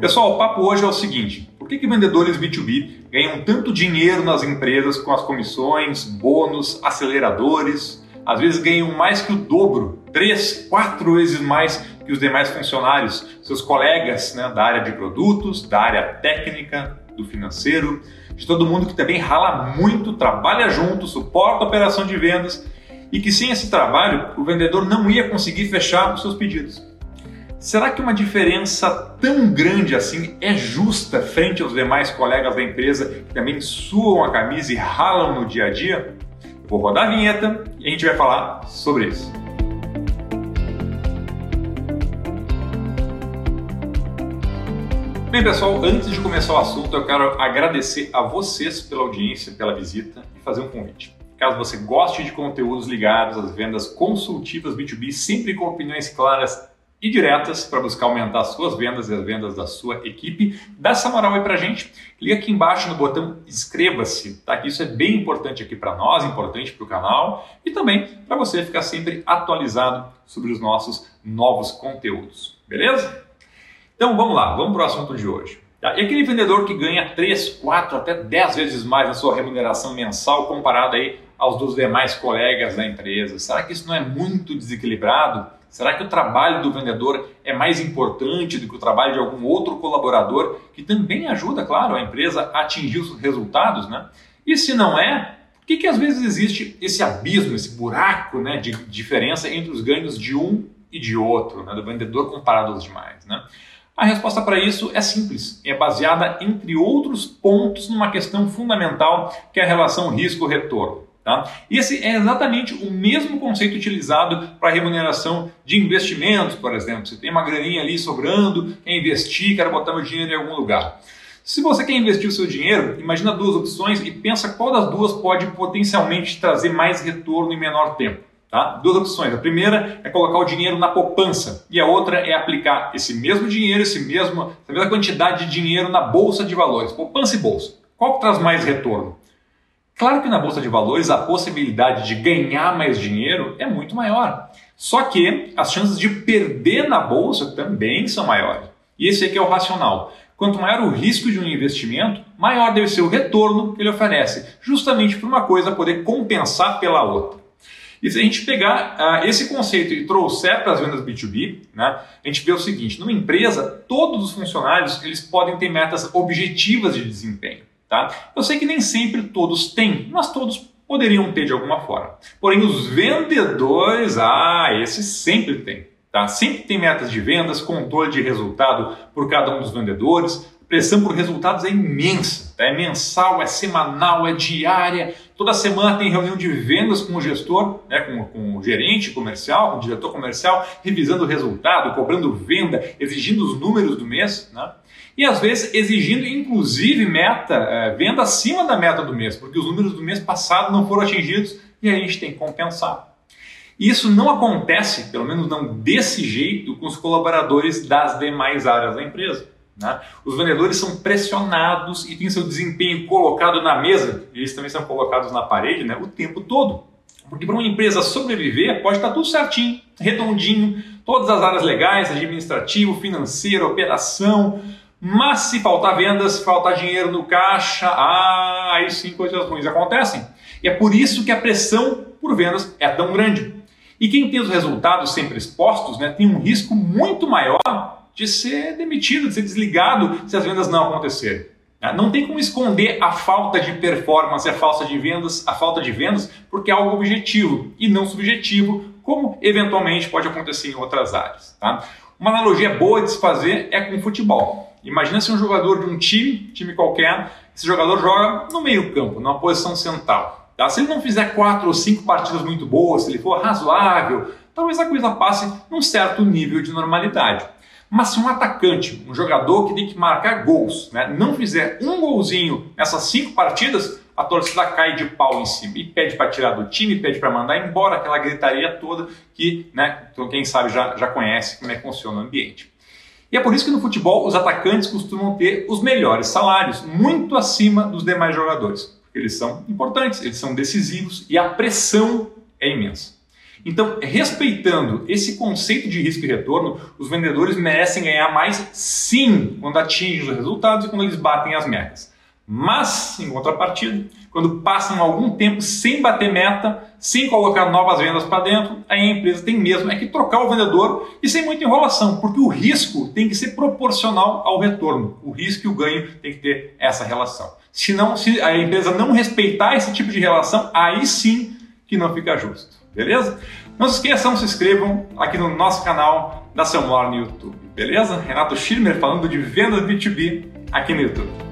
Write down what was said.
Pessoal, o papo hoje é o seguinte: por que, que vendedores B2B ganham tanto dinheiro nas empresas com as comissões, bônus, aceleradores? Às vezes ganham mais que o dobro, três, quatro vezes mais que os demais funcionários, seus colegas né, da área de produtos, da área técnica, do financeiro, de todo mundo que também rala muito, trabalha junto, suporta a operação de vendas e que sem esse trabalho o vendedor não ia conseguir fechar os seus pedidos. Será que uma diferença tão grande assim é justa frente aos demais colegas da empresa que também suam a camisa e ralam no dia a dia? Vou rodar a vinheta e a gente vai falar sobre isso. Bem, pessoal, antes de começar o assunto, eu quero agradecer a vocês pela audiência, pela visita e fazer um convite. Caso você goste de conteúdos ligados às vendas consultivas B2B, sempre com opiniões claras e diretas para buscar aumentar as suas vendas e as vendas da sua equipe. Dá essa moral aí para gente. Clica aqui embaixo no botão inscreva-se, tá? Que isso é bem importante aqui para nós, importante para o canal e também para você ficar sempre atualizado sobre os nossos novos conteúdos. Beleza? Então vamos lá, vamos para o assunto de hoje. Tá? E aquele vendedor que ganha 3, 4, até 10 vezes mais na sua remuneração mensal comparado aí aos dos demais colegas da empresa. Será que isso não é muito desequilibrado? Será que o trabalho do vendedor é mais importante do que o trabalho de algum outro colaborador que também ajuda, claro, a empresa a atingir os resultados, né? E se não é, por que, que às vezes existe esse abismo, esse buraco né, de diferença entre os ganhos de um e de outro, né, do vendedor comparado aos demais, né? A resposta para isso é simples, é baseada, entre outros pontos, numa questão fundamental que é a relação risco-retorno. Tá? Esse é exatamente o mesmo conceito utilizado para remuneração de investimentos, por exemplo. Você tem uma graninha ali sobrando, quer investir, quer botar o dinheiro em algum lugar. Se você quer investir o seu dinheiro, imagina duas opções e pensa qual das duas pode potencialmente trazer mais retorno em menor tempo. Tá? Duas opções. A primeira é colocar o dinheiro na poupança e a outra é aplicar esse mesmo dinheiro, esse mesmo, essa mesma quantidade de dinheiro na bolsa de valores. Poupança e bolsa. Qual que traz mais retorno? Claro que na bolsa de valores a possibilidade de ganhar mais dinheiro é muito maior. Só que as chances de perder na bolsa também são maiores. E esse aqui é o racional. Quanto maior o risco de um investimento, maior deve ser o retorno que ele oferece, justamente por uma coisa poder compensar pela outra. E se a gente pegar uh, esse conceito e trouxer para as vendas B2B, né, a gente vê o seguinte: numa empresa, todos os funcionários eles podem ter metas objetivas de desempenho. Tá? Eu sei que nem sempre todos têm, mas todos poderiam ter de alguma forma. Porém, os vendedores, ah, esses sempre têm. Tá? Sempre tem metas de vendas, controle de resultado por cada um dos vendedores, pressão por resultados é imensa. Tá? É mensal, é semanal, é diária. Toda semana tem reunião de vendas com o gestor, né, com, com o gerente comercial, com o diretor comercial, revisando o resultado, cobrando venda, exigindo os números do mês. Né? E às vezes exigindo inclusive meta, é, venda acima da meta do mês, porque os números do mês passado não foram atingidos e a gente tem que compensar. Isso não acontece, pelo menos não desse jeito, com os colaboradores das demais áreas da empresa. Né? Os vendedores são pressionados e têm seu desempenho colocado na mesa, e eles também são colocados na parede né, o tempo todo. Porque para uma empresa sobreviver, pode estar tudo certinho, redondinho, todas as áreas legais, administrativo, financeiro, operação, mas se faltar vendas, se faltar dinheiro no caixa, ah, aí sim coisas ruins acontecem. E é por isso que a pressão por vendas é tão grande. E quem tem os resultados sempre expostos né, tem um risco muito maior de ser demitido, de ser desligado se as vendas não acontecerem. Né? Não tem como esconder a falta de performance, a falta de vendas, a falta de vendas, porque é algo objetivo e não subjetivo, como eventualmente pode acontecer em outras áreas. Tá? Uma analogia boa de se fazer é com o futebol. Imagina se um jogador de um time, time qualquer, esse jogador joga no meio campo, numa posição central. Tá? Se ele não fizer quatro ou cinco partidas muito boas, se ele for razoável, talvez a coisa passe num certo nível de normalidade. Mas se um atacante, um jogador que tem que marcar gols, né, não fizer um golzinho nessas cinco partidas, a torcida cai de pau em cima e pede para tirar do time, pede para mandar embora, aquela gritaria toda que, né, então quem sabe já, já conhece como é que funciona o ambiente. E é por isso que no futebol os atacantes costumam ter os melhores salários, muito acima dos demais jogadores. Eles são importantes, eles são decisivos e a pressão é imensa. Então, respeitando esse conceito de risco e retorno, os vendedores merecem ganhar mais sim quando atingem os resultados e quando eles batem as metas. Mas, em contrapartida, quando passam algum tempo sem bater meta, sem colocar novas vendas para dentro, aí a empresa tem mesmo é que trocar o vendedor e sem muita enrolação, porque o risco tem que ser proporcional ao retorno. O risco e o ganho tem que ter essa relação. Se, não, se a empresa não respeitar esse tipo de relação, aí sim que não fica justo. Beleza? Não se esqueçam, se inscrevam aqui no nosso canal da Selmor no YouTube. Beleza? Renato Schirmer falando de vendas B2B aqui no YouTube.